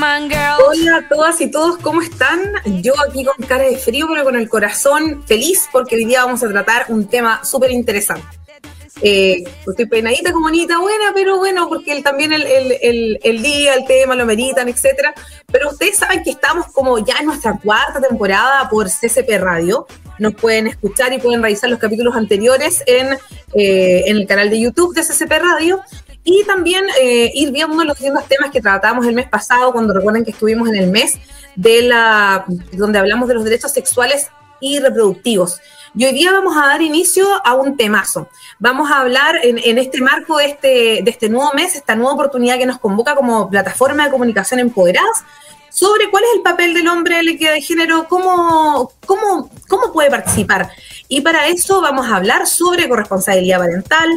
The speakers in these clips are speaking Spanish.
Hola a todas y todos, ¿cómo están? Yo aquí con cara de frío, pero con el corazón feliz porque hoy día vamos a tratar un tema súper interesante. Eh, estoy peinadita como bonita, buena, pero bueno, porque también el día, el tema lo meritan, etcétera. Pero ustedes saben que estamos como ya en nuestra cuarta temporada por CCP Radio. Nos pueden escuchar y pueden revisar los capítulos anteriores en, eh, en el canal de YouTube de CCP Radio. Y también eh, ir viendo los distintos temas que tratamos el mes pasado, cuando recuerden que estuvimos en el mes de la donde hablamos de los derechos sexuales y reproductivos. Y hoy día vamos a dar inicio a un temazo. Vamos a hablar en, en este marco de este, de este nuevo mes, esta nueva oportunidad que nos convoca como plataforma de comunicación empoderadas, sobre cuál es el papel del hombre en la equidad de género, cómo, cómo, cómo puede participar. Y para eso vamos a hablar sobre corresponsabilidad parental,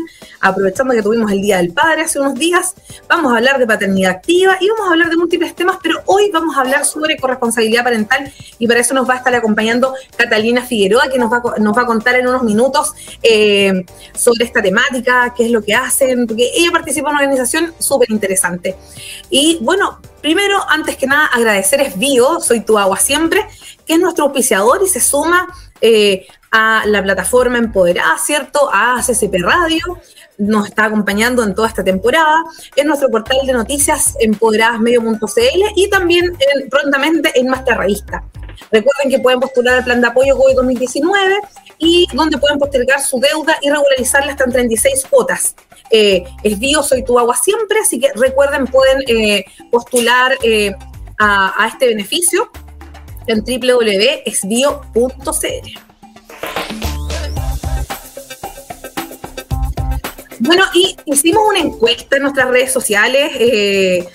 aprovechando que tuvimos el Día del Padre hace unos días, vamos a hablar de paternidad activa y vamos a hablar de múltiples temas, pero hoy vamos a hablar sobre corresponsabilidad parental y para eso nos va a estar acompañando Catalina Figueroa, que nos va, a nos va a contar en unos minutos eh, sobre esta temática, qué es lo que hacen, porque ella participa en una organización súper interesante. Y bueno, primero, antes que nada, agradecer es Bio, soy tu agua siempre, que es nuestro auspiciador y se suma eh, a la plataforma Empoderada, ¿cierto? A CCP Radio, nos está acompañando en toda esta temporada, en nuestro portal de noticias empoderadasmedio.cl y también en- prontamente en Revista. Recuerden que pueden postular al plan de apoyo COVID 2019 y donde pueden postergar su deuda y regularizarla hasta en 36 cuotas. Eh, es Bio, soy tu agua siempre, así que recuerden, pueden eh, postular eh, a, este beneficio en www.esbio.cl. Bueno, y hicimos una encuesta en nuestras redes sociales. eh,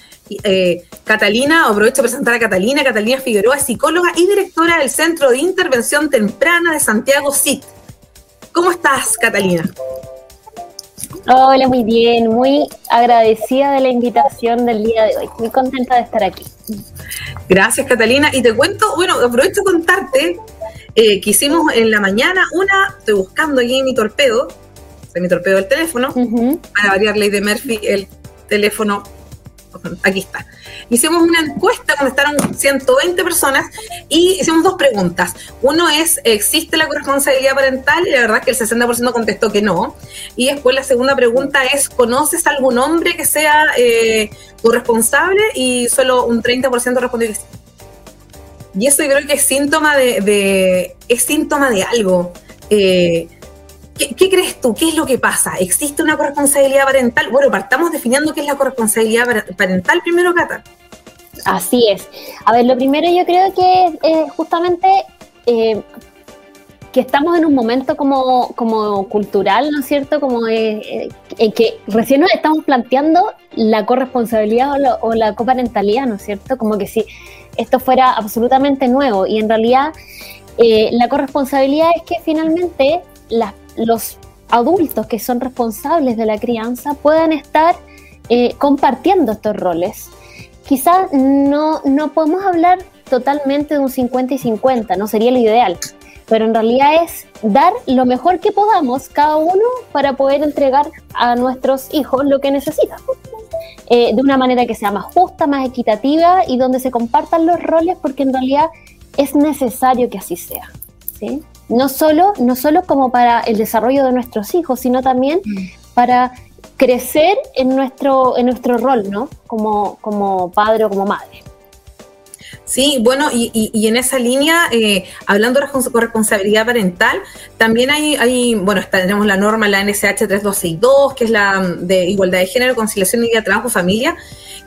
eh, Catalina, aprovecho de presentar a Catalina. Catalina Figueroa, psicóloga y directora del Centro de Intervención Temprana de Santiago CIT. ¿Cómo estás, Catalina? Hola, muy bien, muy agradecida de la invitación del día de hoy. Muy contenta de estar aquí. Gracias, Catalina. Y te cuento, bueno, aprovecho de contarte eh, que hicimos en la mañana una, estoy buscando aquí mi torpedo, mi torpedo del teléfono, Ujú. para variar ley de Murphy, el teléfono, aquí está. Hicimos una encuesta, contestaron 120 personas y hicimos dos preguntas. Uno es, ¿existe la corresponsabilidad parental? Y la verdad es que el 60% contestó que no. Y después la segunda pregunta es, ¿conoces algún hombre que sea eh, corresponsable? Y solo un 30% respondió que sí. Y eso yo creo que es síntoma de, de- es síntoma de algo. Eh, ¿qué, crees tú? ¿Qué es lo que pasa? ¿Existe una corresponsabilidad parental? Bueno, partamos definiendo qué es la corresponsabilidad par- parental primero, Cata. Así es. A ver, lo primero yo creo que eh, justamente eh, que estamos en un momento como, como cultural, ¿no es cierto? Como eh, en que recién nos estamos planteando la corresponsabilidad o, la- coparentalidad, ¿no es cierto? Como que si esto fuera absolutamente nuevo y en realidad la corresponsabilidad es que finalmente las- los adultos que son responsables de la crianza puedan estar eh, compartiendo estos roles quizás no, no podemos hablar totalmente de un 50 y 50, no sería lo ideal, pero en realidad es dar lo mejor que podamos cada uno para poder entregar a nuestros hijos lo que necesitan. Eh, de una manera que sea más justa, más equitativa y donde se compartan los roles porque en realidad es necesario que así sea. ¿sí? No, solo, no solo como para el desarrollo de nuestros hijos, sino también para crecer en nuestro, en nuestro rol, ¿no? Como, como padre o como madre. Sí, bueno, y, y- y en esa línea, eh, hablando de respons- corresponsabilidad parental, también hay, hay, bueno, tenemos la norma, la NSH 3262, que es la mm, de igualdad de género, conciliación y vida, trabajo, familia.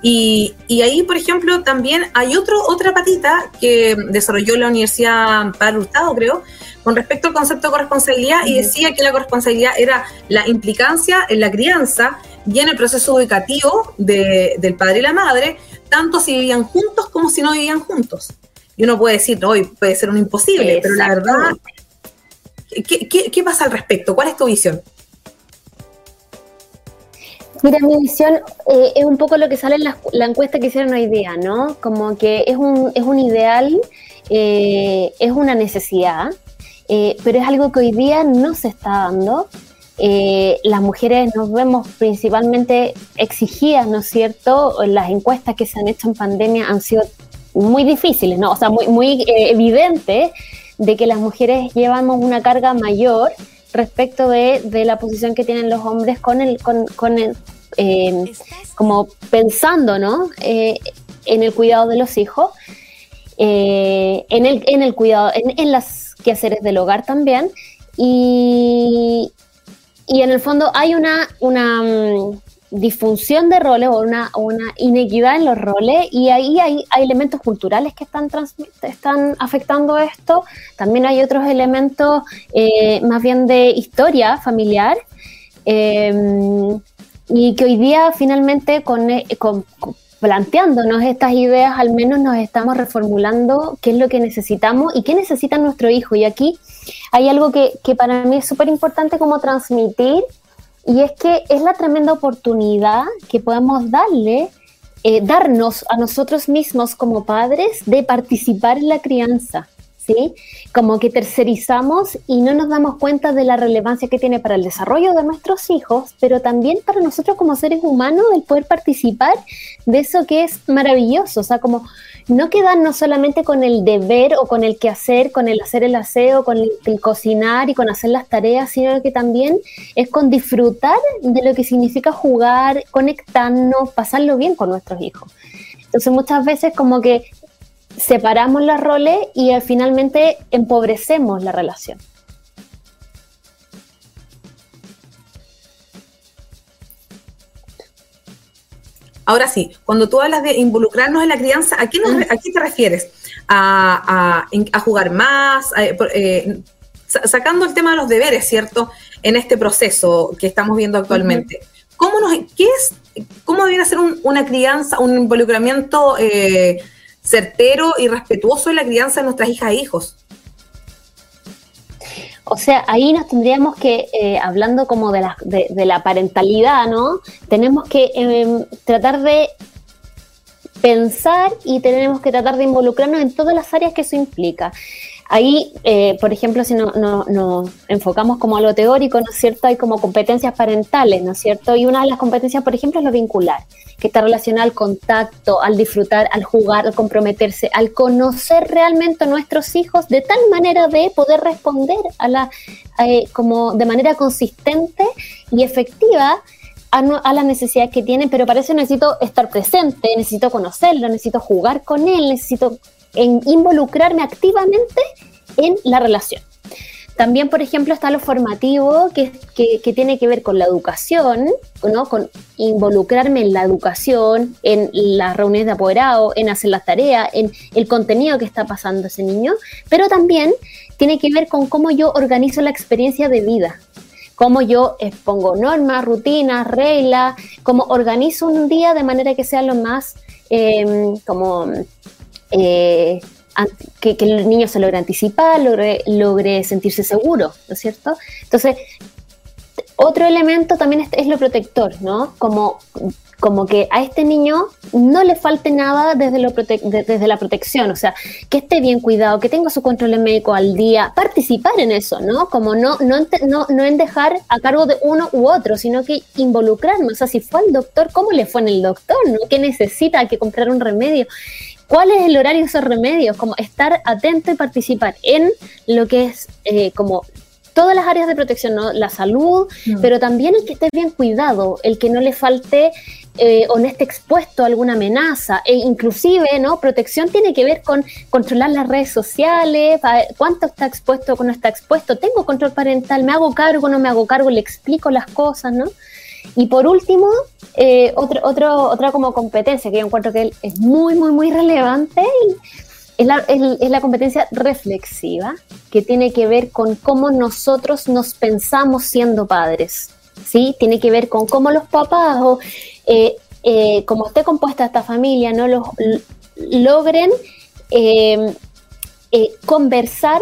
Y, y ahí, por ejemplo, también hay otro, otra patita que desarrolló la Universidad Padre Hurtado, creo, con respecto al concepto de corresponsabilidad y decía que la corresponsabilidad era la implicancia en la crianza y en el proceso educativo de- del padre y la madre, tanto si vivían juntos como si no vivían juntos. y uno puede decir, hoy puede ser un imposible, pero la verdad, ¿qué, pasa al respecto? ¿Cuál es tu visión? Mira, mi visión eh, es un poco lo que sale en la, encuesta que hicieron hoy día, ¿no? Como que es un, es un ideal, eh, es una necesidad, eh, pero es algo que hoy día no se está dando. las mujeres nos vemos principalmente exigidas, ¿no es cierto? Las encuestas que se han hecho en pandemia han sido muy difíciles, ¿no? O sea, muy, muy evidentes de que las mujeres llevamos una carga mayor respecto de, la posición que tienen los hombres con el, con, con el, eh, como pensando, ¿no? Eh, en el cuidado de los hijos, eh, en, el, en el cuidado, en, en las quehaceres del hogar también, y, y en el fondo hay una, una, disfunción de roles o una, una inequidad en los roles y ahí hay, elementos culturales que están, están afectando esto. También hay otros elementos eh, más bien de historia familiar em, y que hoy día finalmente con, eh, con, planteándonos estas ideas al menos nos estamos reformulando qué es lo que necesitamos y qué necesita nuestro hijo. Y aquí hay algo que, que para mí es súper importante como transmitir y es que es la tremenda oportunidad que podemos darle, eh, darnos a nosotros mismos como padres de participar en la crianza. ¿Sí? Como que tercerizamos y no nos damos cuenta de la relevancia que tiene para el desarrollo de nuestros hijos, pero también para nosotros como seres humanos el poder participar de eso que es maravilloso, o sea, como no quedarnos solamente con el deber o con el quehacer, con el hacer el aseo, con el, cocinar y con hacer las tareas, sino que también es con disfrutar de lo que significa jugar, conectarnos, pasarlo bien con nuestros hijos. Entonces muchas veces como que separamos los roles y finalmente empobrecemos la relación. Ahora sí, cuando tú hablas de involucrarnos en la crianza, ¿a qué, te refieres? ¿A, jugar más? Eh, sacando el tema de los deberes, ¿cierto? En este proceso que estamos viendo actualmente. ¿Cómo, nos, qué es, ¿Cómo debería ser una crianza, un involucramiento eh, certero y respetuoso en la crianza de nuestras hijas e hijos? O sea, ahí nos tendríamos que, eh, hablando como de la, de, la, parentalidad, ¿no? Tenemos que em, tratar de pensar y tenemos que tratar de involucrarnos en todas las áreas que eso implica. Ahí, eh, por ejemplo, si nos no, enfocamos como a lo teórico, ¿no es cierto? Hay como competencias parentales, ¿no es cierto? Y una de las competencias, por ejemplo, es lo vincular, que está relacionada al contacto, al disfrutar, al jugar, al comprometerse, al conocer realmente a nuestros hijos de tal manera de poder responder a la, eh, como de manera consistente y efectiva a, a, las necesidades que tienen, pero para eso necesito estar presente, necesito conocerlo, necesito jugar con él, necesito en involucrarme activamente en la relación. También, por ejemplo, está lo formativo, que, que, tiene que ver con la educación, ¿no? con involucrarme en la educación, en las reuniones de apoderado, en hacer las tareas, en el contenido que está pasando ese niño, pero también tiene que ver con cómo yo organizo la experiencia de vida, cómo yo expongo normas, rutinas, reglas, cómo organizo un día de manera que sea lo más em, como eh, que, el niño se logre anticipar, logre, logre sentirse seguro, ¿no es cierto? Entonces, otro elemento también es, lo protector, ¿no? Como, como que a este niño no le falte nada desde, lo desde la protección, o sea, que esté bien cuidado, que tenga su control médico al día, participar en eso, ¿no? Como no, no, no, no en dejar a cargo de uno u otro, sino que involucrarnos, o sea, si fue al doctor, ¿cómo le fue en el doctor? ¿no? ¿Qué necesita? Hay que comprar un remedio. ¿Cuál es el horario de esos remedios? Como estar atento y participar en lo que es eh, como todas las áreas de protección, ¿no? la salud, mm. pero también el que esté bien cuidado, el que no le falte eh, o no esté expuesto a alguna amenaza, e inclusive, ¿no? Protección tiene que ver con controlar las redes sociales, cuánto está expuesto o no está expuesto, tengo control parental, me hago cargo, no me hago cargo, le explico las cosas, ¿no? Y por último, eh, otro, otra como competencia que yo encuentro que es muy, muy, muy relevante es la, es, la, competencia reflexiva, que tiene que ver con cómo nosotros nos pensamos siendo padres. ¿sí? Tiene que ver con cómo los papás o eh, eh, como esté compuesta esta familia, no los logren eh, conversar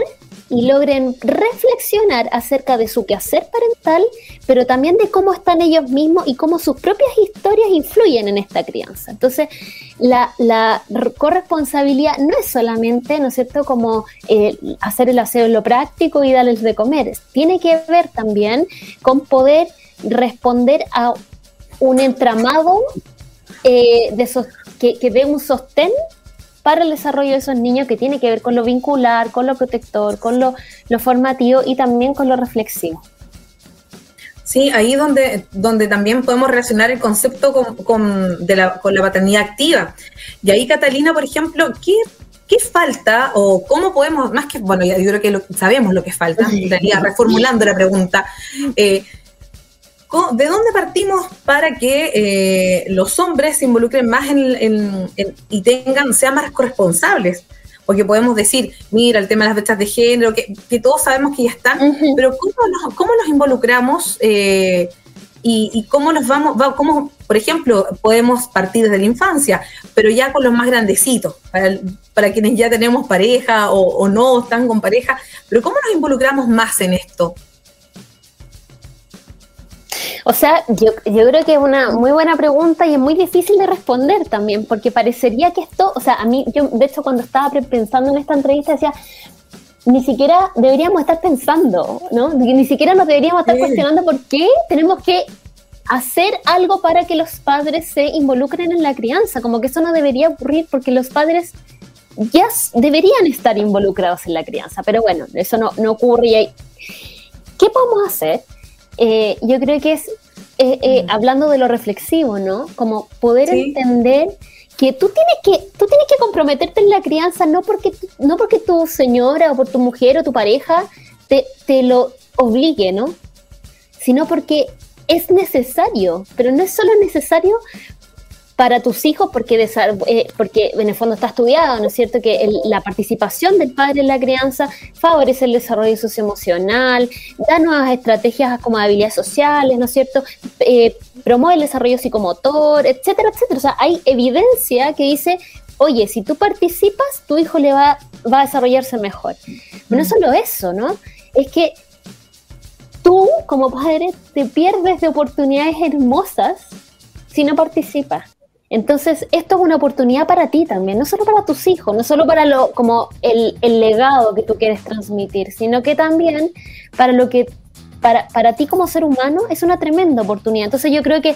y logren reflexionar acerca de su quehacer parental, pero también de cómo están ellos mismos y cómo sus propias historias influyen en esta crianza. Entonces, la, corresponsabilidad no es solamente, ¿no es cierto?, como eh, hacer el aseo en lo práctico y darles de comer, tiene que ver también con poder responder a un entramado eh, de que, que dé un sostén para el desarrollo de esos niños que tiene que ver con lo vincular, con lo protector, con lo, formativo y también con lo reflexivo. Sí, ahí donde, donde también podemos relacionar el concepto con, de la, con la paternidad activa. Y ahí, Catalina, por ejemplo, ¿qué, ¿qué falta o cómo podemos, más que, bueno, yo creo que sabemos lo que falta, estaría reformulando la pregunta, eh, ¿De dónde partimos para que eh, los hombres se involucren más en, y tengan, sean más corresponsables? Porque podemos decir, mira, el tema de las brechas de género, que, todos sabemos que ya están, pero ¿cómo nos, cómo nos involucramos eh, y, cómo nos vamos, cómo, por ejemplo, podemos partir desde la infancia, pero ya con los más grandecitos, para, quienes ya tenemos pareja o, o no están con pareja, pero ¿cómo nos involucramos más en esto? O sea, yo, creo que es una muy buena pregunta y es muy difícil de responder también, porque parecería que esto, o sea, a mí, yo de hecho cuando estaba pensando en esta entrevista decía, ni siquiera deberíamos estar pensando, ¿no? Ni siquiera nos deberíamos estar cuestionando por qué tenemos que hacer algo para que los padres se involucren en la crianza, como que eso no debería ocurrir porque los padres ya deberían estar involucrados en la crianza, pero bueno, eso no, no ocurre. ¿Qué podemos hacer? Eh, yo creo que es, eh, eh, mm. hablando de lo reflexivo, ¿no? Como poder entender que tú tienes que, tú tienes que comprometerte en la crianza no porque, no porque tu señora o por tu mujer o tu pareja te, te lo obligue, ¿no? Sino porque es necesario, pero no es solo necesario para tus hijos porque, eh, porque en el fondo está estudiado, ¿no es cierto? Que la participación del padre en la crianza favorece el desarrollo socioemocional, da nuevas estrategias como habilidades sociales, ¿no es cierto? Eh, promueve el desarrollo psicomotor, etcétera, etcétera. O sea, hay evidencia que dice, oye, si tú participas, tu hijo le va, va a desarrollarse mejor. no mm. solo eso, ¿no? Es que tú como padre te pierdes de oportunidades hermosas si no participas. Entonces, esto es una oportunidad para ti también, no solo para tus hijos, no solo para lo como el, legado que tú quieres transmitir, sino que también para lo que para, para ti como ser humano es una tremenda oportunidad. Entonces, yo creo que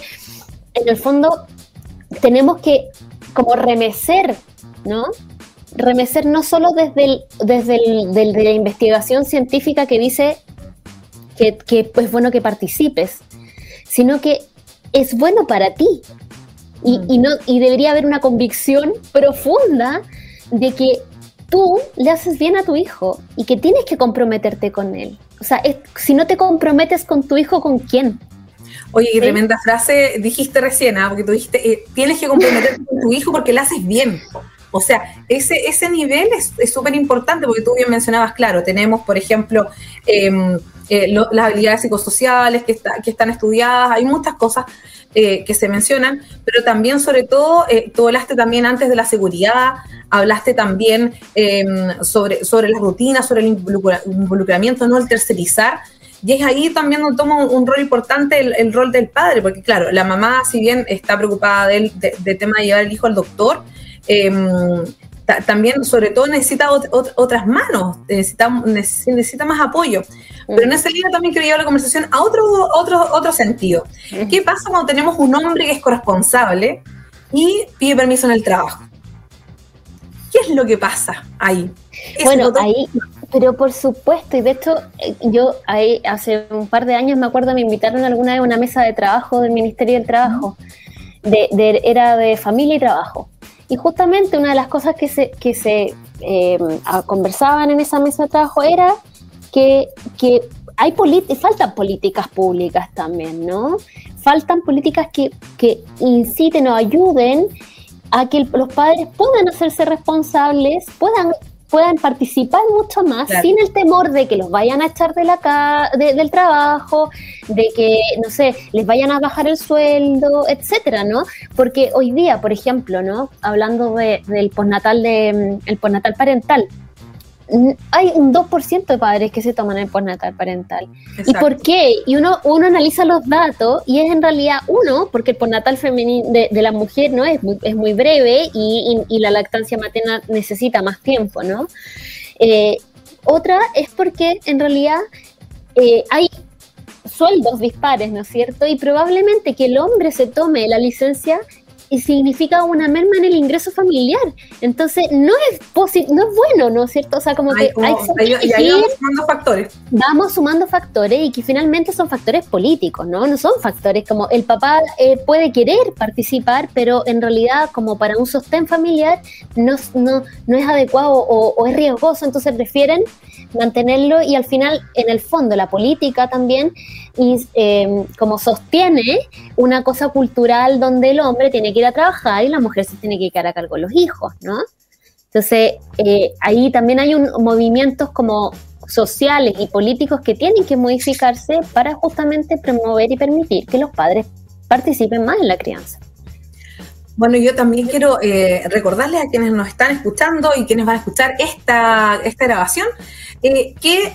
en el fondo tenemos que como remecer, ¿no? Remecer no solo desde, desde la investigación científica que dice que, que es bueno que participes, sino que es bueno para ti, y, no, y debería haber una convicción profunda de que tú le haces bien a tu hijo y que tienes que comprometerte con él. O sea, si no te comprometes con tu hijo, ¿con quién? Oye, qué tremenda frase dijiste recién, ¿ah? porque tú dijiste, eh, tienes que comprometerte con tu hijo porque le haces bien. O sea, ese, ese nivel es súper importante porque tú bien mencionabas, claro, tenemos, por ejemplo, em, eh, las habilidades psicosociales que, que están estudiadas, hay muchas cosas, eh, que se mencionan, pero también sobre todo, eh, tú hablaste también antes de la seguridad, hablaste también em, sobre, sobre las rutinas, sobre el involucramiento, no el tercerizar. Y es ahí también donde toma un, rol importante el, rol del padre, porque claro, la mamá, si bien está preocupada del de, tema de llevar el hijo al doctor, em, también, sobre todo, necesita otras manos, necesita, necesita más apoyo. Pero en ese línea también quiero llevar la conversación a otro, otro, otro sentido. ¿Qué pasa cuando tenemos un hombre que es corresponsable y pide permiso en el trabajo? ¿Qué es lo que pasa ahí? Bueno, ahí, pero por supuesto, y de hecho, eh, yo ahí hace un par de años me acuerdo, me invitaron alguna vez a una mesa de trabajo del Ministerio del Trabajo, de, era de familia y trabajo. Y justamente una de las cosas que se, que se eh, conversaban en esa mesa de trabajo era que, que hay faltan políticas públicas también, ¿no? Faltan políticas que, que inciten o ayuden a que los padres puedan hacerse responsables, puedan puedan participar mucho más sin el temor de que los vayan a echar de la del trabajo, de que, no sé, les vayan a bajar el sueldo, etcétera, ¿no? Porque hoy día, por ejemplo, ¿no? Hablando del postnatal, de, el postnatal parental, hay un 2% de padres que se toman el postnatal parental. ¿Y por qué? Y uno, uno analiza los datos y es en realidad uno, porque el postnatal femenino de, la mujer no es muy, es muy breve y, la lactancia materna necesita más tiempo, ¿no? Eh, otra es porque en realidad eh, hay sueldos dispares, ¿no es cierto? Y probablemente que el hombre se tome la licencia y significa una merma en el ingreso familiar. Entonces, no es no es bueno, ¿no es cierto? O sea, como que hay y vamos sumando factores. Vamos sumando factores y que finalmente son factores políticos, ¿no? No son factores como el papá eh, puede querer participar, pero en realidad como para un sostén familiar no, no, no es adecuado o, o es riesgoso, entonces prefieren mantenerlo y al final, en el fondo, la política también, y eh, como sostiene una cosa cultural donde el hombre tiene que ir a trabajar y la mujer se tiene que quedar a cargo de los hijos, ¿no? Entonces, eh, ahí también hay un, movimientos como sociales y políticos que tienen que modificarse para justamente promover y permitir que los padres participen más en la crianza. Bueno, yo también quiero eh, recordarles a quienes nos están escuchando y quienes van a escuchar esta, esta grabación eh, que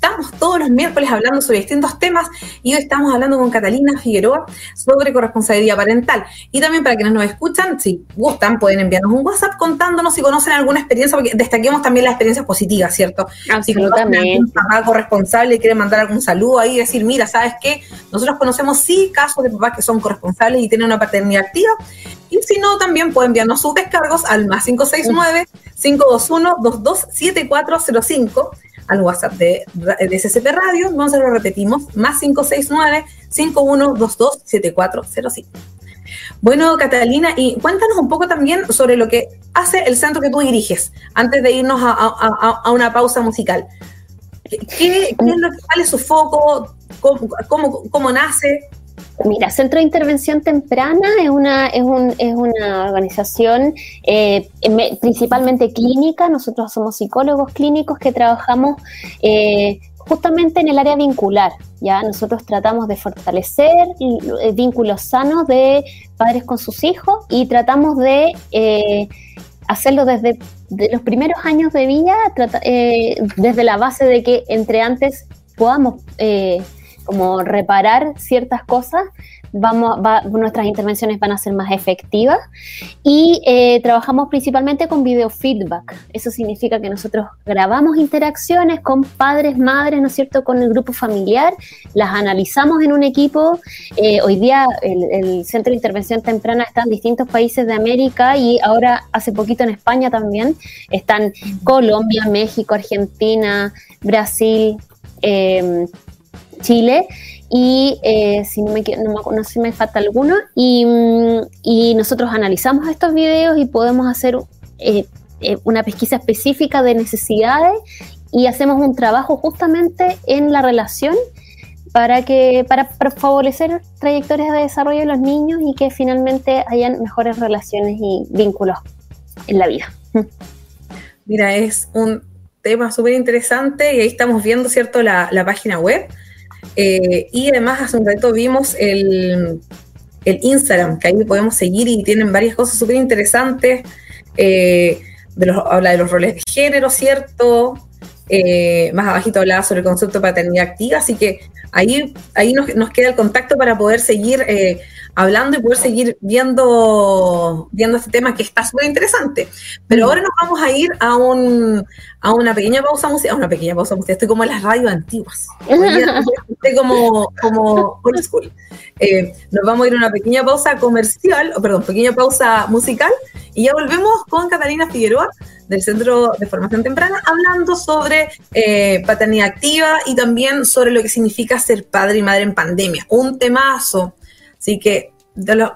estamos todos los miércoles hablando sobre distintos temas y hoy estamos hablando con Catalina Figueroa sobre corresponsabilidad parental. Y también para quienes nos escuchan, si gustan, pueden enviarnos un WhatsApp contándonos si conocen alguna experiencia, porque destaquemos también las experiencias positivas, ¿cierto? Absolutamente. Si papá corresponsable y quieren mandar algún saludo ahí y decir, mira, ¿sabes qué? Nosotros conocemos sí casos de papás que son corresponsables y tienen una paternidad activa. Y si no, también pueden enviarnos sus descargos al más 569 521-227405 al WhatsApp de, de SCP Radio. Entonces lo repetimos, más 569-5122-7405. Bueno, Catalina, y cuéntanos un poco también sobre lo que hace el centro que tú diriges, antes de irnos a, una pausa musical. ¿Qué, es lo que vale su foco? ¿Cómo, cómo nace? Mira, Centro de Intervención Temprana es una, es un, es una organización eh, principalmente clínica. Nosotros somos psicólogos clínicos que trabajamos eh, justamente en el área vincular. Ya nosotros tratamos de fortalecer eh, vínculos sanos de padres con sus hijos y tratamos de hacerlo desde los primeros años de vida, desde la base de que entre antes podamos como reparar ciertas cosas, vamos, nuestras intervenciones van a ser más efectivas y eh, trabajamos principalmente con video feedback. Eso significa que nosotros grabamos interacciones con padres, madres, ¿no es cierto?, con el grupo familiar, las analizamos en un equipo. Eh, hoy día el, Centro de Intervención Temprana está en distintos países de América y ahora hace poquito en España también. Están Colombia, México, Argentina, Brasil. Eh, Chile y eh, si no me, no, si me falta alguno y, mm, y, nosotros analizamos estos videos y podemos hacer eh, eh, una pesquisa específica de necesidades y hacemos un trabajo justamente en la relación para que para, favorecer trayectorias de desarrollo de los niños y que finalmente hayan mejores relaciones y vínculos en la vida. Mira, es un tema súper interesante y ahí estamos viendo, ¿cierto?, la página web eh, y además hace un rato vimos el, el, Instagram, que ahí podemos seguir y tienen varias cosas súper interesantes. Eh, habla de los roles de género, ¿cierto? Eh, más abajito hablaba sobre el concepto de paternidad activa, así que ahí, ahí nos, nos queda el contacto para poder seguir hablando y poder seguir viendo, viendo este tema que está súper interesante. Pero ahora nos vamos a ir a, un, a una pequeña pausa musical, a una pequeña pausa musical, estoy como en las radios antiguas, estoy como, como old school. Eh, nos vamos a ir a una pequeña pausa comercial, o perdón, pequeña pausa musical, y ya volvemos con Catalina Figueroa del Centro de Formación Temprana, hablando sobre eh, paternidad activa y también sobre lo que significa ser padre y madre en pandemia. Un temazo Así que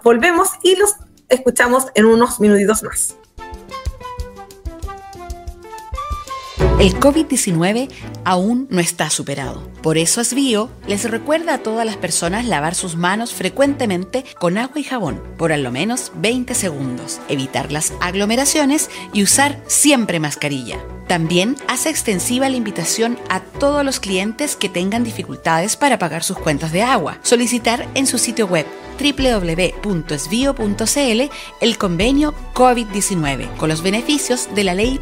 volvemos y los escuchamos en unos minutitos más. El COVID-19 aún no está superado Por eso Asbio les recuerda a todas las personas lavar sus manos frecuentemente con agua y jabón por al menos 20 segundos, evitar las aglomeraciones y usar siempre mascarilla. También hace extensiva la invitación a todos los clientes que tengan dificultades para pagar sus cuentas de agua. Solicitar en su sitio web www.esvio.cl el convenio COVID-19 con los beneficios de la ley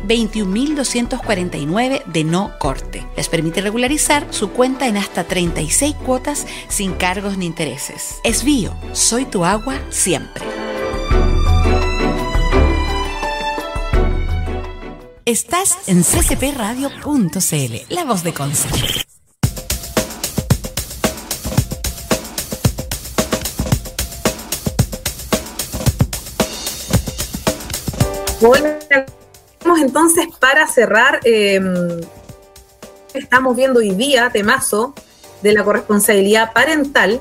21.249 de no corte. Les permite regularizar su cuenta en hasta 36 cuotas sin cargos ni intereses. Esvío, soy tu agua siempre. Estás en ccpradio.cl, la voz de Conce. Bueno, entonces para cerrar, em, estamos viendo hoy día temazo de la corresponsabilidad parental.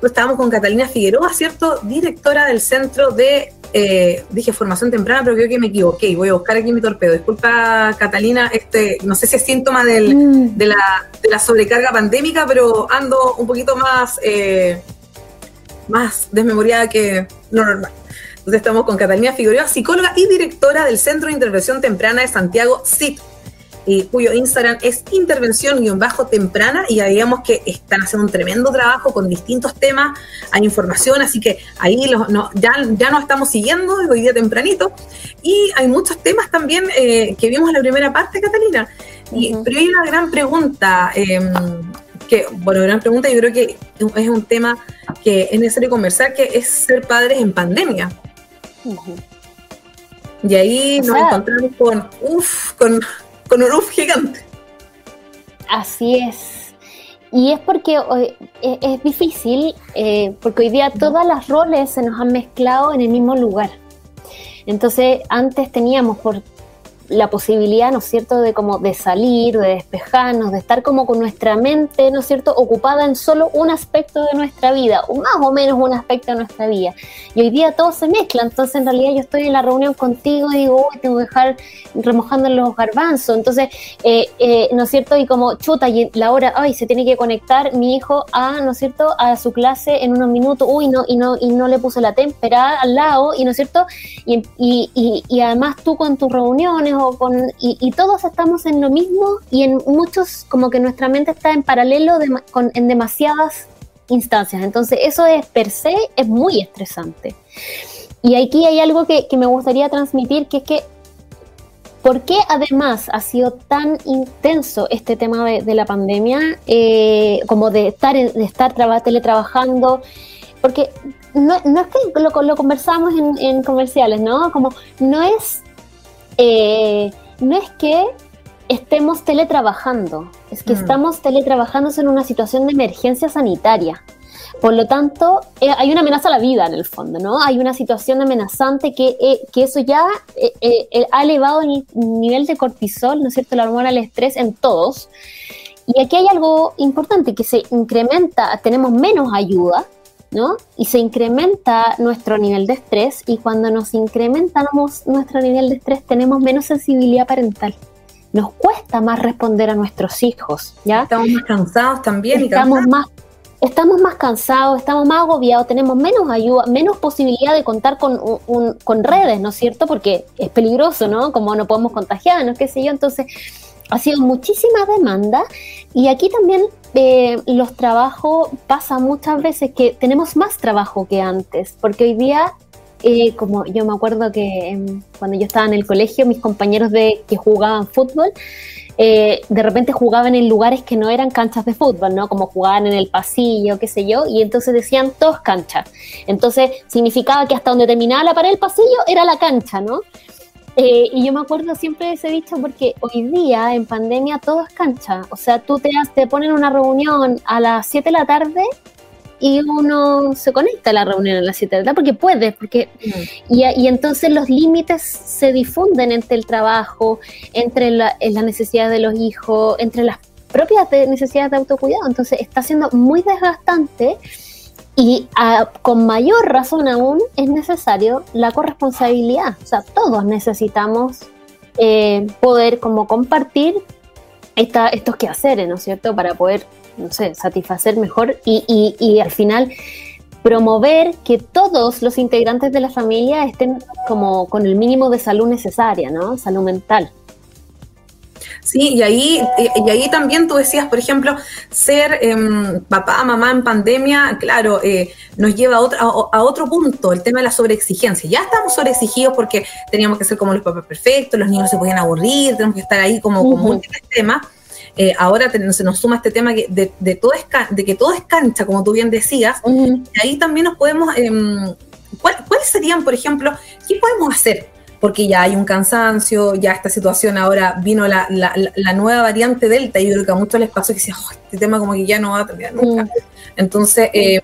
Pues estábamos con Catalina Figueroa, ¿cierto? Directora del Centro de, eh, dije formación temprana, pero creo que me equivoqué. Voy a buscar aquí mi torpedo. Disculpa, Catalina, este, no sé si es síntoma mm. de, la, sobrecarga pandémica, pero ando un poquito más, eh, más desmemoriada que lo normal. Entonces estamos con Catalina Figueroa, psicóloga y directora del Centro de Intervención Temprana de Santiago, CIT, y cuyo Instagram es intervención-temprana y vemos que están haciendo un tremendo trabajo con distintos temas, hay información, así que ahí ya, ya nos estamos siguiendo hoy día tempranito y hay muchos temas también eh, que vimos en la primera parte, Catalina. Y, Pero hay una gran pregunta, em, que, bueno, gran pregunta, yo creo que es un tema que es necesario conversar, que es ser padres en pandemia. Y ahí nos encontramos con, uf, con, con un uf gigante. Así es. Y es porque e, es, difícil, eh, porque hoy día todas las roles se nos han mezclado en el mismo lugar. Entonces, antes teníamos por la posibilidad, ¿no es cierto?, de como de salir, de despejarnos, de estar como con nuestra mente, ¿no es cierto?, ocupada en solo un aspecto de nuestra vida, o más o menos un aspecto de nuestra vida. Y hoy día todo se mezcla, entonces en realidad yo estoy en la reunión contigo y digo, uy, tengo que dejar remojando los garbanzos, entonces, eh, eh, ¿no es cierto?, y como chuta, y la hora, ay, se tiene que conectar mi hijo a, ¿no es cierto?, a su clase en unos minutos, uy, no, y no, y no le puse la témpera al lado, y ¿no es cierto?, y, y, y además tú con tus reuniones, con, y, todos estamos en lo mismo y en muchos como que nuestra mente está en paralelo en demasiadas instancias. Entonces eso es per se es muy estresante. Y aquí hay algo que, me gustaría transmitir, que es que ¿Por qué además ha sido tan intenso este tema de, la pandemia, eh, como de estar, de estar teletrabajando? Porque no, no es que lo, lo conversamos en, en, comerciales, ¿no? Como no es eh, no es que estemos teletrabajando, es que mm. estamos teletrabajando en una situación de emergencia sanitaria. Por lo tanto, eh, hay una amenaza a la vida en el fondo, ¿no? Hay una situación amenazante que, eh, que eso ya ha elevado el nivel de cortisol, ¿no es cierto?, la hormona del estrés en todos. Y aquí hay algo importante, que se incrementa, tenemos menos ayuda, ¿no? Y se incrementa nuestro nivel de estrés y cuando nos incrementamos nuestro nivel de estrés tenemos menos sensibilidad parental. Nos cuesta más responder a nuestros hijos, ¿ya? Estamos más cansados también. Estamos más estamos más cansados, estamos más agobiados, tenemos menos ayuda, menos posibilidad de contar con, con redes, ¿no es cierto? Porque es peligroso, ¿no? Como no podemos contagiarnos, qué sé yo. Entonces, ha sido muchísima demanda y aquí también eh, los trabajos pasa muchas veces que tenemos más trabajo que antes, porque hoy día, eh, como yo me acuerdo que em, cuando yo estaba en el colegio, mis compañeros de que jugaban fútbol, eh, de repente jugaban en lugares que no eran canchas de fútbol, ¿no? Como jugaban en el pasillo, qué sé yo, y entonces decían todos canchas. Entonces significaba que hasta donde terminaba la pared del pasillo era la cancha, ¿no? Eh, y yo me acuerdo siempre de ese dicho porque hoy día en pandemia todo es cancha. O sea, tú te, te ponen una reunión a las 7 de la tarde y uno se conecta a la reunión a las 7 de la tarde porque puede, porque mm. y, y, entonces los límites se difunden entre el trabajo, entre la, las necesidades de los hijos, entre las propias necesidades de autocuidado. Entonces está siendo muy desgastante y ah, con mayor razón aún es necesario la corresponsabilidad. O sea, todos necesitamos eh, poder como compartir esta, estos quehaceres, ¿no es cierto? Para poder, no sé, satisfacer mejor y, y, y al final promover que todos los integrantes de la familia estén como con el mínimo de salud necesaria, ¿no? Salud mental. Sí, y ahí, y ahí también tú decías, por ejemplo, ser em, papá, mamá en pandemia, claro, eh, nos lleva a otro, a, otro punto, el tema de la sobreexigencia. Ya estamos sobreexigidos porque teníamos que ser como los papás perfectos, los niños se podían aburrir, tenemos que estar ahí como con múltiples temas. Eh, ahora se nos suma este tema de, de, todo es de que todo es cancha, como tú bien decías, y ahí también nos podemos... Eh, ¿Cuáles serían, por ejemplo, qué podemos hacer? Porque ya hay un cansancio, ya esta situación ahora vino la, la, nueva variante Delta y yo creo que a muchos les pasó que decían, este tema como que ya no va a terminar nunca. Mm. Entonces, eh,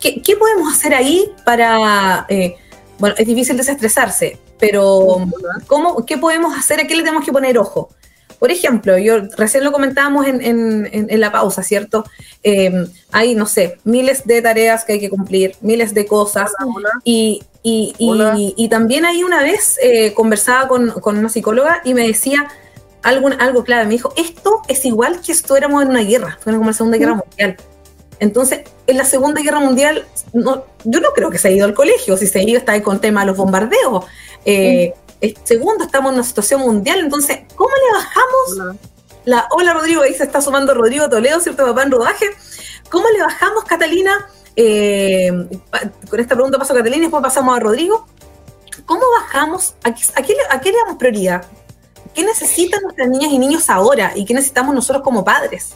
¿qué, ¿qué, podemos hacer ahí para, eh, bueno, es difícil desestresarse, pero ¿cómo, ¿qué podemos hacer? ¿A qué le tenemos que poner ojo? Por ejemplo, yo recién lo comentábamos en, en, en la pausa, ¿cierto? Eh, hay, no sé, miles de tareas que hay que cumplir, miles de cosas, y y, y, también ahí una vez eh, conversaba con, una psicóloga y me decía algo, algo clave. Me dijo, esto es igual que si éramos en una guerra, fue como la Segunda Guerra Mundial. Entonces, en la Segunda Guerra Mundial, no, yo no creo que se haya ido al colegio, si se ha ido está ahí con tema de los bombardeos. Eh, segundo, estamos en una situación mundial, entonces, ¿cómo le bajamos? Hola. La, hola Rodrigo, ahí se está sumando Rodrigo Toledo, ¿cierto? Papá en rodaje. ¿Cómo le bajamos, Catalina? Eh, con esta pregunta paso a Catalina y después pasamos a Rodrigo. ¿Cómo bajamos? ¿A qué, le damos prioridad? ¿Qué necesitan nuestras niñas y niños ahora? ¿Y qué necesitamos nosotros como padres?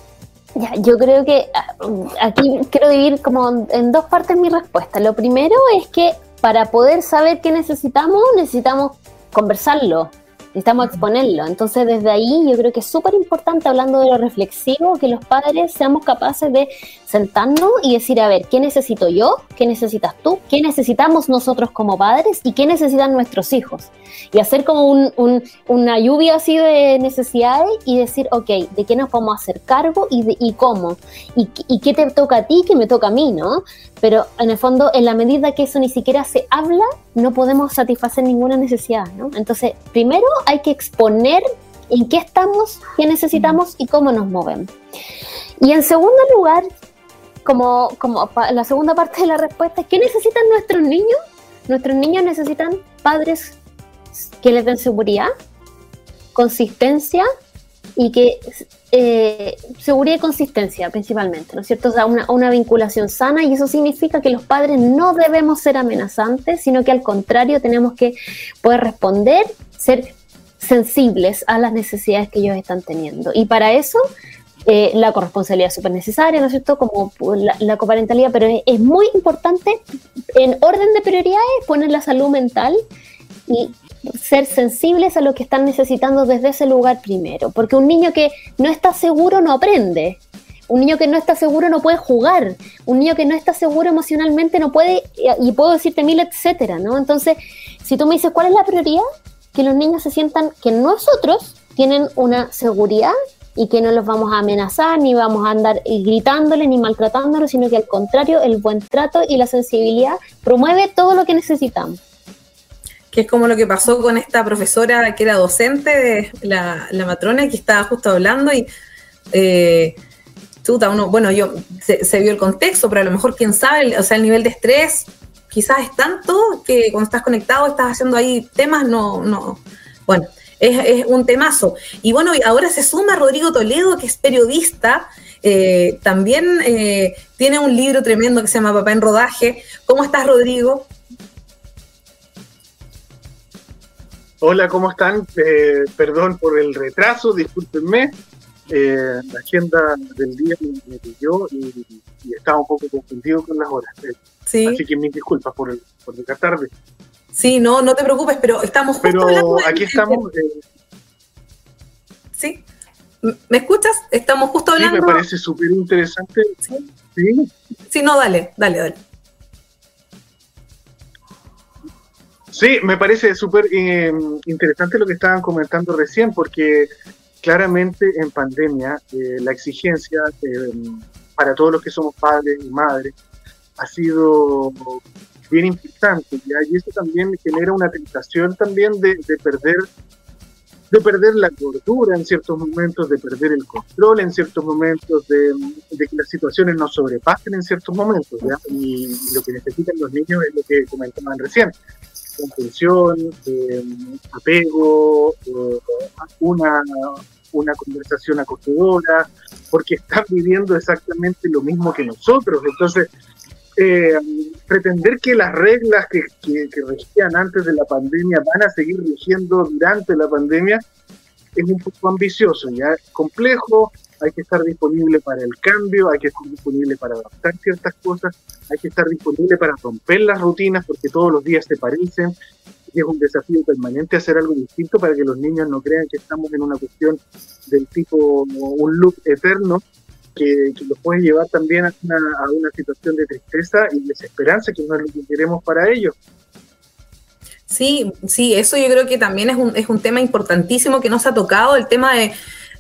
Ya, yo creo que ah, aquí quiero dividir como en dos partes mi respuesta. Lo primero es que para poder saber qué necesitamos, necesitamos conversarlo, necesitamos exponerlo. Entonces, desde ahí yo creo que es súper importante, hablando de lo reflexivo, que los padres seamos capaces de sentarnos y decir, a ver, ¿qué necesito yo? ¿Qué necesitas tú? ¿Qué necesitamos nosotros como padres? ¿Y qué necesitan nuestros hijos? Y hacer como un, una lluvia así de necesidades y decir, ok, ¿de qué nos vamos a hacer cargo y, y cómo? ¿Y, ¿Y qué te toca a ti, qué me toca a mí, no? Pero en el fondo, en la medida que eso ni siquiera se habla, no podemos satisfacer ninguna necesidad, ¿no? Entonces, primero hay que exponer en qué estamos, qué necesitamos y cómo nos movemos. Y en segundo lugar, como, como la segunda parte de la respuesta, ¿qué necesitan nuestros niños? Nuestros niños necesitan padres que les den seguridad, consistencia y que eh, seguridad y consistencia principalmente, ¿no es cierto? O sea, una, una, vinculación sana y eso significa que los padres no debemos ser amenazantes, sino que al contrario tenemos que poder responder, ser sensibles a las necesidades que ellos están teniendo. Y para eso eh, la corresponsabilidad es súper necesaria, ¿no es cierto? Como la, coparentalidad, pero es, muy importante en orden de prioridades poner la salud mental y ser sensibles a lo que están necesitando desde ese lugar primero, porque un niño que no está seguro no aprende. Un niño que no está seguro no puede jugar. Un niño que no está seguro emocionalmente no puede, y puedo decirte mil, etcétera, ¿no? Entonces, si tú me dices, ¿cuál es la prioridad? Que los niños se sientan que nosotros tienen una seguridad y que no los vamos a amenazar, ni vamos a andar gritándole, ni maltratándolos, sino que al contrario, el buen trato y la sensibilidad promueve todo lo que necesitamos. Que es como lo que pasó con esta profesora que era docente, de la, matrona, que estaba justo hablando y... Eh, uno, bueno, yo se, vio el contexto, pero a lo mejor quién sabe, o sea, el nivel de estrés quizás es tanto que cuando estás conectado estás haciendo ahí temas, no, no, bueno, es, un temazo. Y bueno, ahora se suma Rodrigo Toledo, que es periodista, eh, también eh, tiene un libro tremendo que se llama Papá en Rodaje. ¿Cómo estás, Rodrigo? Hola, ¿cómo están? Eh, perdón por el retraso, discúlpenme. la agenda del día me pilló y, estaba un poco confundido con las horas. Sí. Así que mis disculpas por, el, por llegar tarde. Sí, no, no te preocupes, pero estamos justo pero aquí estamos. Eh, ¿Sí? ¿Me escuchas? Estamos justo hablando. Sí, me parece súper interesante. ¿Sí? ¿Sí? no, dale, dale, dale. Sí, me parece súper eh, interesante lo que estaban comentando recién, porque claramente en pandemia eh, la exigencia para todos los que somos padres y madres ha sido bien importante, y eso también genera una tentación también de, perder de perder la cordura en ciertos momentos, de perder el control en ciertos momentos, de, que las situaciones nos sobrepasen en ciertos momentos. Y lo que necesitan los niños es lo que comentaban recién, comprensión, eh, apego, eh, una, una conversación acogedora, porque están viviendo exactamente lo mismo que nosotros. Entonces, eh, pretender que las reglas que, que, regían antes de la pandemia van a seguir rigiendo durante la pandemia es un poco ambicioso, ya es complejo, hay que estar disponible para el cambio, hay que estar disponible para adaptar ciertas cosas, hay que estar disponible para romper las rutinas porque todos los días se parecen, y es un desafío permanente hacer algo distinto para que los niños no crean que estamos en una cuestión del tipo un loop eterno que, los puede llevar también a una, a una situación de tristeza y desesperanza que no es lo que queremos para ellos. Sí, sí, eso yo creo que también es un, es un tema importantísimo que nos ha tocado, el tema de,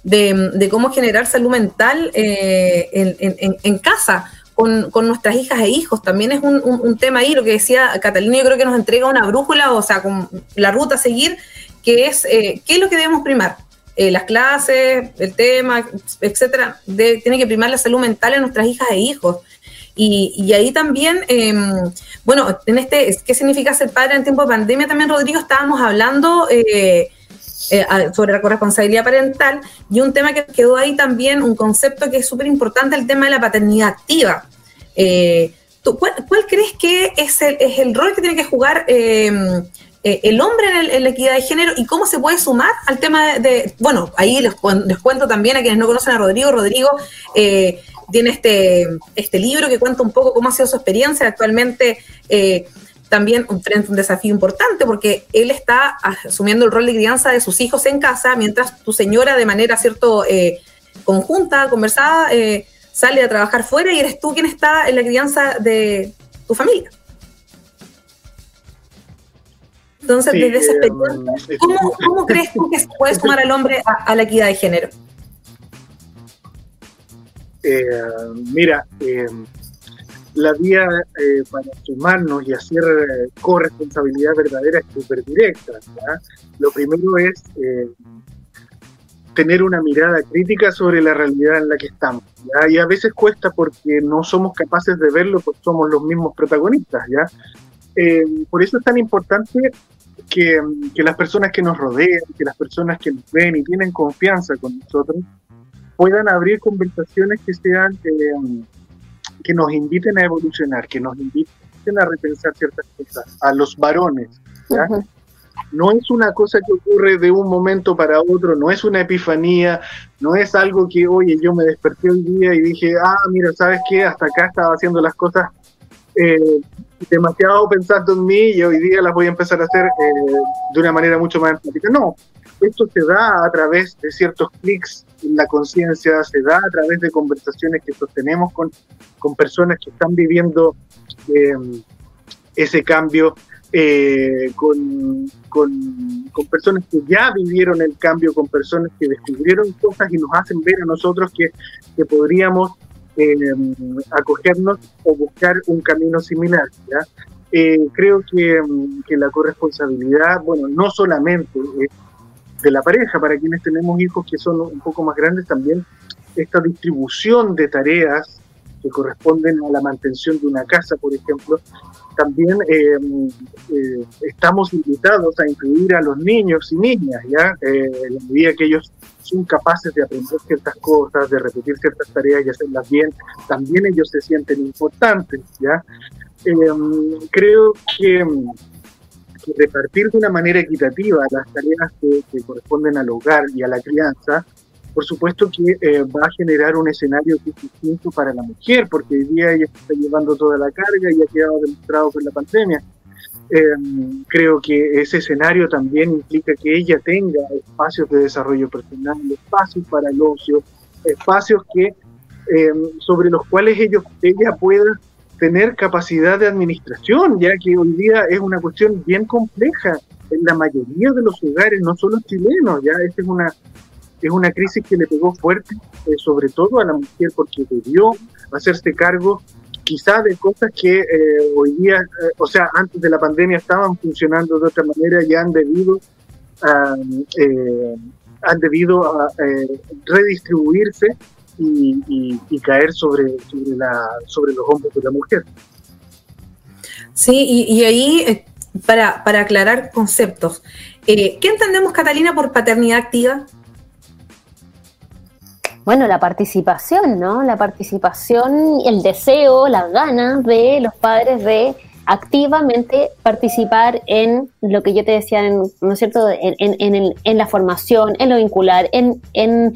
de, cómo generar salud mental eh, en, en, casa. Con, con, nuestras hijas e hijos. También es un, un, tema ahí, lo que decía Catalina, yo creo que nos entrega una brújula, o sea, con la ruta a seguir, que es eh, qué es lo que debemos primar. Eh, las clases, el tema, etcétera, tiene que primar la salud mental en nuestras hijas e hijos. Y, y ahí también, em, bueno, en este, ¿qué significa ser padre en tiempo de pandemia? También, Rodrigo, estábamos hablando eh, eh, sobre la corresponsabilidad parental y un tema que quedó ahí también, un concepto que es súper importante, el tema de la paternidad activa. cuál, crees que es el, es el, rol que tiene que jugar em, el hombre en, la equidad de género y cómo se puede sumar al tema de, bueno, ahí les, les, cuento también a quienes no conocen a Rodrigo, Rodrigo eh, tiene este, este libro que cuenta un poco cómo ha sido su experiencia. Actualmente eh, también frente un desafío importante porque él está asumiendo el rol de crianza de sus hijos en casa, mientras tu señora de manera cierto eh, conjunta, conversada, eh, sale a trabajar fuera y eres tú quien está en la crianza de tu familia. Entonces, desde esa experiencia, ¿cómo, crees tú que se puede sumar al hombre a la equidad de género? Eh, mira, eh, la vía eh, para sumarnos y hacer corresponsabilidad verdadera es súper directa. Lo primero es tener una mirada crítica sobre la realidad en la que estamos. Y a veces cuesta porque no somos capaces de verlo, porque somos los mismos protagonistas. ¿ya? por eso es tan importante que, que, las personas que nos rodean, que las personas que nos ven y tienen confianza con nosotros, puedan abrir conversaciones que sean eh, que nos inviten a evolucionar, que nos inviten a repensar ciertas cosas, a los varones. No es una cosa que ocurre de un momento para otro, no es una epifanía, no es algo que, oye, yo me desperté un día y dije, ah, mira, ¿sabes qué? Hasta acá estaba haciendo las cosas eh, demasiado pensando en mí y hoy día las voy a empezar a hacer eh, de una manera mucho más empática. No, esto se da a través de ciertos clics en la conciencia, se da a través de conversaciones que sostenemos con, con personas que están viviendo eh, ese cambio, eh, con, con, con, personas que ya vivieron el cambio, con personas que descubrieron cosas y nos hacen ver a nosotros que, que podríamos eh, acogernos o buscar un camino similar. creo que, que, la corresponsabilidad, bueno, no solamente de la pareja, para quienes tenemos hijos que son un poco más grandes también, esta distribución de tareas que corresponden a la mantención de una casa, por ejemplo, también em, eh, estamos invitados a incluir a los niños y niñas, ¿ya? Eh, en la medida que ellos son capaces de aprender ciertas cosas, de repetir ciertas tareas y hacerlas bien, también ellos se sienten importantes, ¿ya? Em, creo que repartir de una manera equitativa las tareas que, corresponden al hogar y a la crianza, por supuesto que eh, va a generar un escenario que es distinto para la mujer, porque hoy día ella está llevando toda la carga y ha quedado demostrado con la pandemia. Em, creo que ese escenario también implica que ella tenga espacios de desarrollo personal, espacios para el ocio, espacios que em, sobre los cuales ellos, ella pueda tener capacidad de administración, ya que hoy día es una cuestión bien compleja en la mayoría de los hogares, no solo chilenos, ya esta es una, es una crisis que le pegó fuerte, eh, sobre todo a la mujer, porque debió hacerse cargo quizá de cosas que eh, hoy día, eh, o sea, antes de la pandemia estaban funcionando de otra manera y han debido eh, han debido eh, redistribuirse y, caer sobre, sobre, la, sobre los hombros de la mujer. Sí, y, ahí, para, para, aclarar conceptos, ¿qué entendemos, Catalina, por paternidad activa? Bueno, la participación, ¿no? La participación, el deseo, las ganas de los padres de activamente participar en lo que yo te decía, ¿no es cierto?, en, en, en, la formación, en lo vincular, en, en,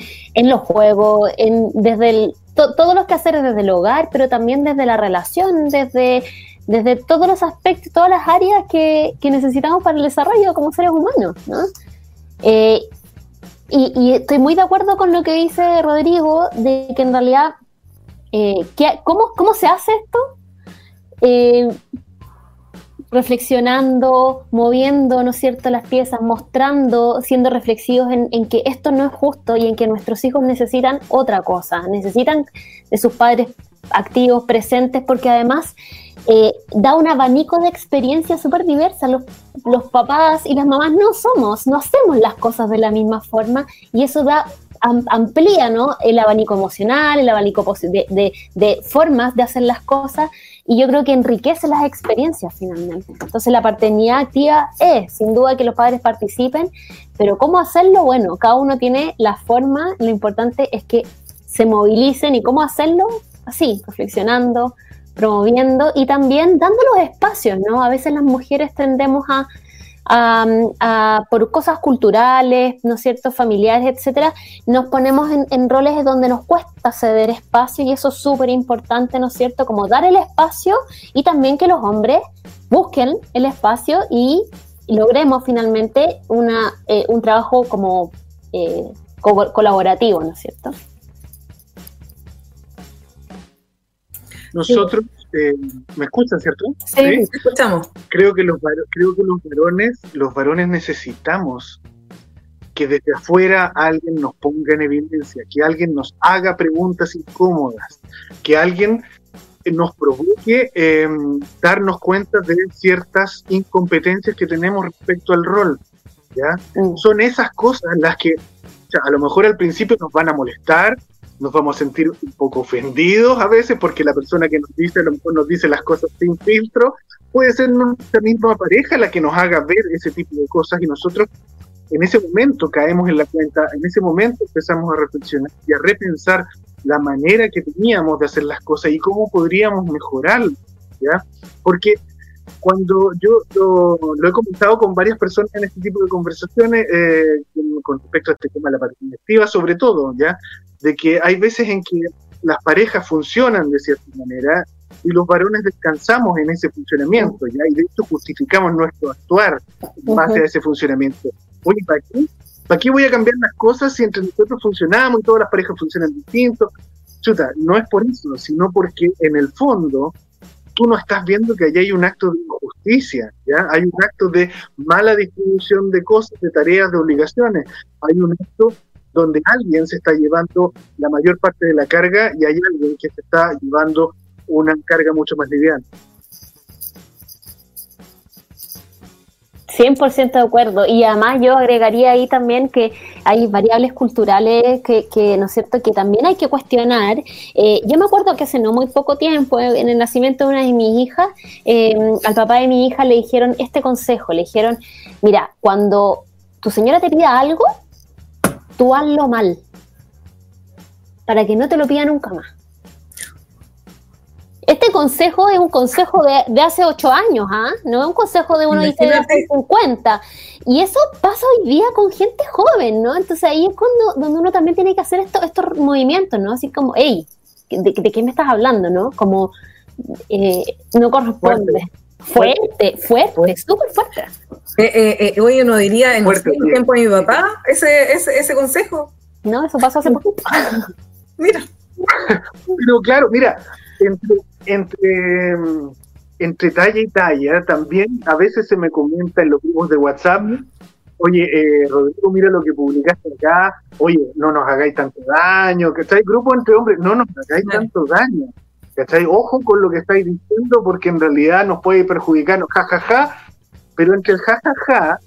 los juegos, en, desde el, todos los quehaceres desde el hogar, pero también desde la relación, desde, todos los aspectos, todas las áreas que, necesitamos para el desarrollo como seres humanos, ¿no? Eh, y, estoy muy de acuerdo con lo que dice Rodrigo, de que en realidad, eh, ¿cómo, ¿cómo se hace esto? Eh, reflexionando, moviendo, ¿no es cierto?, las piezas, mostrando, siendo reflexivos en, que esto no es justo y en que nuestros hijos necesitan otra cosa, necesitan de sus padres activos, presentes, porque además eh, da un abanico de experiencias súper diversas. Los, los, papás y las mamás no somos, no hacemos las cosas de la misma forma y eso da amplía ¿no? el abanico emocional, el abanico de, de, de formas de hacer las cosas y yo creo que enriquece las experiencias finalmente. Entonces la paternidad activa es, sin duda, que los padres participen, pero ¿cómo hacerlo? Bueno, cada uno tiene la forma, lo importante es que se movilicen y cómo hacerlo, así, reflexionando, promoviendo y también dando los espacios, ¿no? A veces las mujeres tendemos a por cosas culturales, ¿no es cierto?, familiares, etcétera, nos ponemos en, roles donde nos cuesta ceder espacio y eso es súper importante, ¿no es cierto?, como dar el espacio y también que los hombres busquen el espacio y logremos finalmente una, eh, un trabajo como eh, colaborativo, ¿no es cierto? Nosotros eh, ¿me escuchan, cierto? Sí, escuchamos. Creo que los creo que los varones, los varones necesitamos que desde afuera alguien nos ponga en evidencia, que alguien nos haga preguntas incómodas, que alguien nos provoque em, darnos cuenta de ciertas incompetencias que tenemos respecto al rol. ¿ya? Mm. Son esas cosas las que a lo mejor al principio nos van a molestar, nos vamos a sentir un poco ofendidos a veces porque la persona que nos dice, a lo mejor nos dice las cosas sin filtro, puede ser nuestra misma pareja la que nos haga ver ese tipo de cosas y nosotros en ese momento caemos en la cuenta, en ese momento empezamos a reflexionar y a repensar la manera que teníamos de hacer las cosas y cómo podríamos mejorar, ¿ya? Porque cuando yo lo, he comentado con varias personas en este tipo de conversaciones eh, con respecto a este tema de la participativa, sobre todo, ¿ya? de que hay veces en que las parejas funcionan de cierta manera y los varones descansamos en ese funcionamiento, ¿ya? y de hecho justificamos nuestro actuar en base a ese funcionamiento. Oye, ¿para qué? ¿Para qué voy a cambiar las cosas si entre nosotros funcionamos y todas las parejas funcionan distinto? Chuta, no es por eso, sino porque en el fondo tú no estás viendo que allá hay un acto de injusticia, ¿ya? Hay un acto de mala distribución de cosas, de tareas, de obligaciones. Hay un acto donde alguien se está llevando la mayor parte de la carga y hay alguien que se está llevando una carga mucho más liviana. 100% de acuerdo. Y además yo agregaría ahí también que hay variables culturales que, que ¿no es cierto?, que también hay que cuestionar. Eh, yo me acuerdo que hace no muy poco tiempo, en el nacimiento de una de mis hijas, eh, al papá de mi hija le dijeron este consejo, le dijeron, mira, cuando tu señora te pida algo, tú hazlo mal, para que no te lo pida nunca más. Este consejo es un consejo de, hace ocho años, ¿ah? No es un consejo de uno dice de hace 50. Y eso pasa hoy día con gente joven, ¿no? Entonces ahí es cuando donde uno también tiene que hacer esto, estos movimientos, ¿no? Así como, hey, ¿de, qué me estás hablando, no? Como, eh, no corresponde. Fuerte, fuerte, súper fuerte. Eh, eh, eh, hoy uno diría en el tiempo de mi papá ese, ese, ese consejo. No, eso pasó hace poco. mira. Pero claro, mira, entre, entre, entre talla y talla también a veces se me comenta en los grupos de WhatsApp, oye, eh, Rodrigo, mira lo que publicaste acá, oye, no nos hagáis tanto daño, que estáis grupo entre hombres, no nos hagáis tanto daño. ¿Cachai? Ojo con lo que estáis diciendo porque en realidad nos puede perjudicar, jajaja, pero entre el jajaja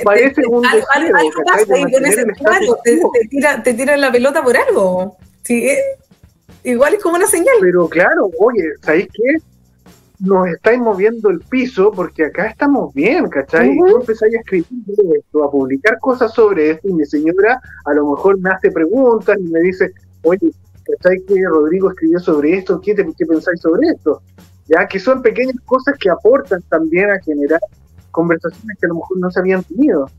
aparece un te, tira, te tira la pelota por algo. Sí, eh, igual es como una señal. Pero claro, oye, ¿sabéis qué? Nos estáis moviendo el piso porque acá estamos bien, ¿cachai? Y tú empezáis a escribir esto, a publicar cosas sobre esto, y mi señora a lo mejor me hace preguntas y me dice, oye, ¿cachai que Rodrigo escribió sobre esto? ¿Qué, te, qué pensáis sobre esto? Ya que son pequeñas cosas que aportan también a generar conversaciones que a lo mejor no se habían tenido.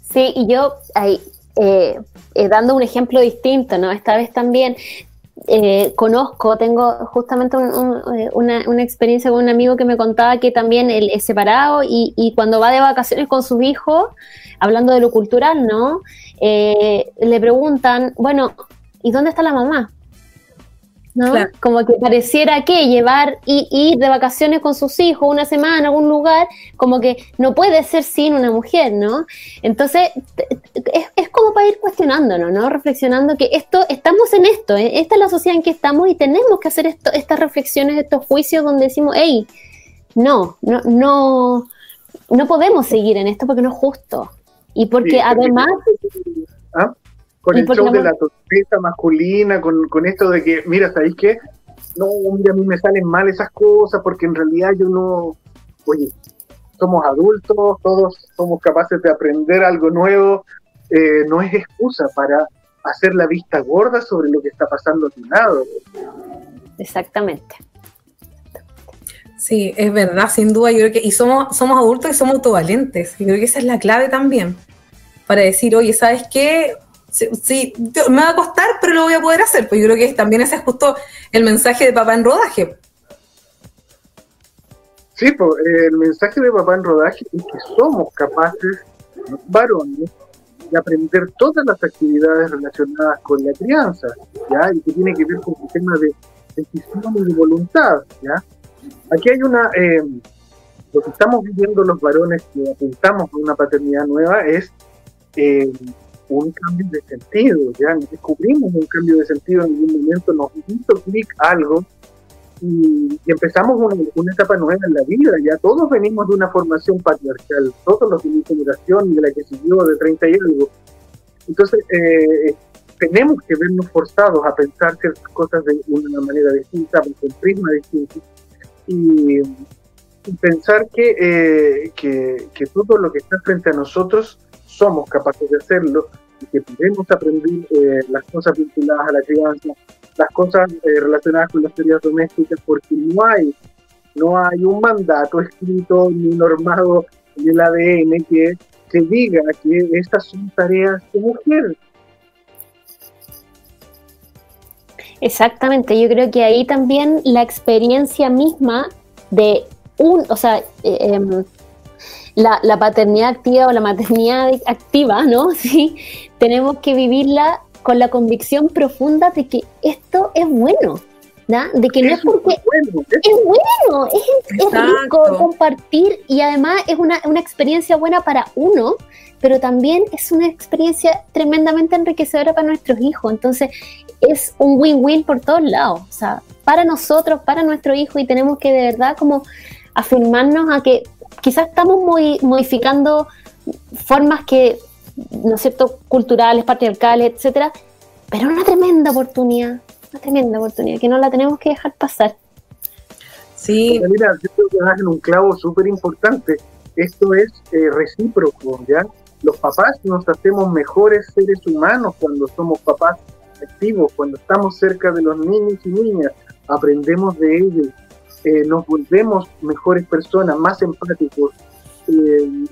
Sí, y yo ahí, eh, eh, dando un ejemplo distinto, ¿no? Esta vez también eh, conozco, tengo justamente una, experiencia con un amigo que me contaba que también él es separado y, cuando va de vacaciones con sus hijos, hablando de lo cultural, ¿no? le preguntan, bueno, ¿y dónde está la mamá? ¿No? Como que pareciera que llevar y ir de vacaciones con sus hijos una semana a algún lugar, como que no puede ser sin una mujer, ¿no? Entonces, es, como para ir cuestionándonos, ¿no? Reflexionando que esto, estamos en esto, ¿eh? esta es la sociedad en que estamos y tenemos que hacer esto, estas reflexiones, estos juicios donde decimos, hey, no, no, no, no podemos seguir en esto porque no es justo. Y porque además... ¿Ah? Con el show de la torpeza masculina, con, con, esto de que, mira, ¿sabéis qué? No, a mí me salen mal esas cosas porque en realidad yo no, oye, somos adultos, todos somos capaces de aprender algo nuevo, eh, no es excusa para hacer la vista gorda sobre lo que está pasando a tu lado. Exactamente. Sí, es verdad, sin duda. Yo creo que, y somos, somos adultos y somos autovalentes. Y creo que esa es la clave también. Para decir, oye, ¿sabes qué? Sí, me va a costar, pero lo voy a poder hacer. Pues yo creo que también ese es justo el mensaje de papá en rodaje. Sí, pues el mensaje de papá en rodaje es que somos capaces, varones, de aprender todas las actividades relacionadas con la crianza, ¿ya? Y que tiene que ver con el tema de decisión y de voluntad, ¿ya? Aquí hay una... Eh, lo que estamos viviendo los varones que apuntamos a una paternidad nueva es eh, un cambio de sentido, ya descubrimos un cambio de sentido en algún momento, nos hizo clic algo y, empezamos una, etapa nueva en la vida, ya todos venimos de una formación patriarcal, todos los de mi generación y de la que siguió de 30 y algo. Entonces, eh, tenemos que vernos forzados a pensar ciertas cosas de una manera distinta, con un prisma distinto, y, pensar que, eh, que, que todo lo que está frente a nosotros somos capaces de hacerlo y que podemos aprender eh, las cosas vinculadas a la crianza, las cosas eh, relacionadas con las teorías domésticas, porque no hay, no hay un mandato escrito ni normado en el ADN que, que diga que estas son tareas de mujer. Exactamente, yo creo que ahí también la experiencia misma de un, o sea, eh, em, la, paternidad activa o la maternidad activa, ¿no? Sí, tenemos que vivirla con la convicción profunda de que esto es bueno, ¿no? De que no es porque es bueno, es, rico compartir y además es una, una experiencia buena para uno, pero también es una experiencia tremendamente enriquecedora para nuestros hijos. Entonces, es un win-win por todos lados. O sea, para nosotros, para nuestro hijo, y tenemos que de verdad como afirmarnos a que quizás estamos muy, modificando formas que, ¿no es cierto?, culturales, patriarcales, etcétera, pero una tremenda oportunidad, una tremenda oportunidad que no la tenemos que dejar pasar. Sí. mira, yo creo que das en un clavo súper importante. Esto es eh, recíproco, ¿ya? Los papás nos hacemos mejores seres humanos cuando somos papás activos, cuando estamos cerca de los niños y niñas, aprendemos de ellos, eh, nos volvemos mejores personas, más empáticos, eh,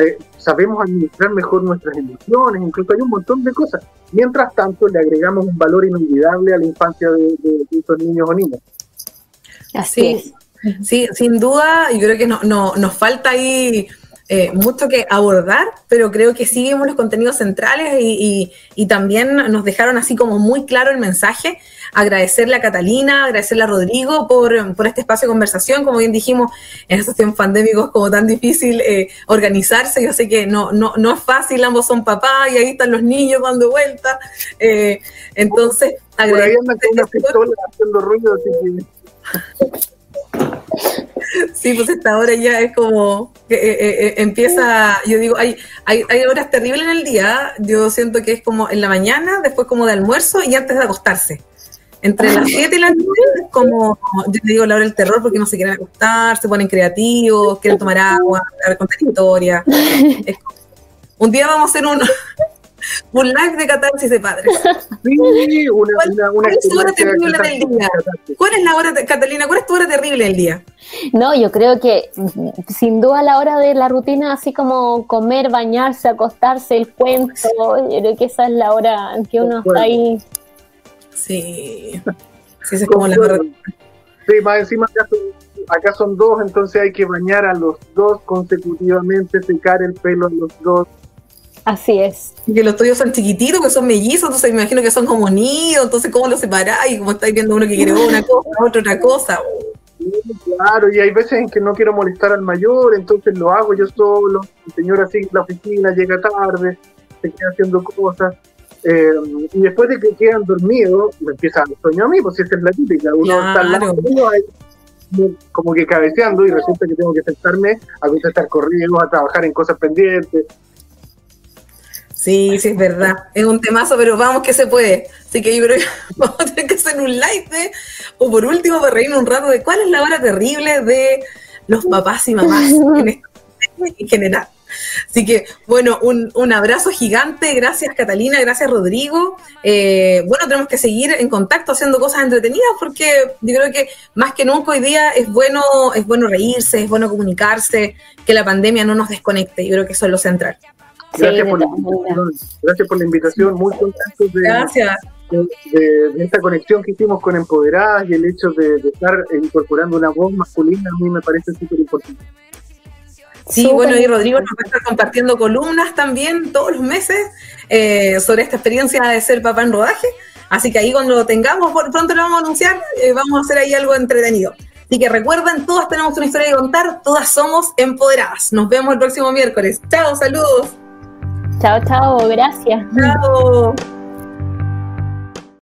eh, sabemos administrar mejor nuestras emociones, incluso hay un montón de cosas. Mientras tanto, le agregamos un valor inolvidable a la infancia de, estos niños o niñas. Así es. Sí, sin duda, yo creo que no, no, nos falta ahí eh, mucho que abordar, pero creo que sí vimos los contenidos centrales y, también nos dejaron así como muy claro el mensaje. Agradecerle a Catalina, agradecerle a Rodrigo por, este espacio de conversación. Como bien dijimos, en estos tiempos pandémicos como tan difícil eh, organizarse, yo sé que no, no, no es fácil, ambos son papás y ahí están los niños dando vueltas. Eh, entonces, agradecemos. haciendo ruido, así que... Sí, pues esta hora ya es como que eh, eh, eh, empieza, yo digo, hay, hay, hay horas terribles en el día, yo siento que es como en la mañana, después como de almuerzo y antes de acostarse. Entre las 7 y las 9 es como, yo te digo la hora del terror porque no se quieren acostar, se ponen creativos, quieren tomar agua, contar historia. Es como- un día vamos a hacer un, un live de catarsis de padres. Sí, una, ¿Cuál- una, una cuál es tu hora terrible del día? ¿Cuál es la hora, de- Catalina, cuál es tu hora terrible del día? No, yo creo que sin duda la hora de la rutina, así como comer, bañarse, acostarse, el cuento, yo creo que esa es la hora en que uno está ahí. Sí, sí, esa es como la hora. Sí, más encima acá son, acá son dos, entonces hay que bañar a los dos consecutivamente, secar el pelo a los dos. Así es. Y que los tuyos son chiquititos, que son mellizos, entonces me imagino que son como nidos, entonces ¿cómo los separáis? Como estáis viendo uno que quiere una cosa, otro otra cosa. Claro, y hay veces en que no quiero molestar al mayor, entonces lo hago yo solo. El señor así en la oficina llega tarde, se queda haciendo cosas. Eh, y después de que quedan dormidos, me empieza el sueño a mí, pues esa es la típica. Uno está Claro. ahí, como que cabeceando y resulta que tengo que sentarme a contestar correos, a trabajar en cosas pendientes. Sí, sí, es verdad. Es un temazo, pero vamos que se puede. Así que yo creo que vamos a tener que hacer un live de, o por último, para reírnos un rato de cuál es la hora terrible de los papás y mamás en, pandemia en general. Así que, bueno, un, un abrazo gigante. Gracias, Catalina. Gracias, Rodrigo. Eh, bueno, tenemos que seguir en contacto haciendo cosas entretenidas porque yo creo que más que nunca hoy día es bueno, es bueno reírse, es bueno comunicarse, que la pandemia no nos desconecte. Yo creo que eso es lo central. Gracias, Sí, por, la invitación, gracias por la invitación, muy contentos de, Gracias. de, de- de esta conexión que hicimos con Empoderadas y el hecho de, de estar incorporando una voz masculina a mí me parece súper importante. Sí, Súper bueno, y Rodrigo nos va a estar compartiendo columnas también todos los meses eh, sobre esta experiencia de ser papá en rodaje. Así que ahí cuando lo tengamos, pronto lo vamos a anunciar, eh, vamos a hacer ahí algo entretenido. Así que recuerden, todas tenemos una historia que contar, todas somos empoderadas. Nos vemos el próximo miércoles. Chao, saludos. Chao, chao, gracias. Chao.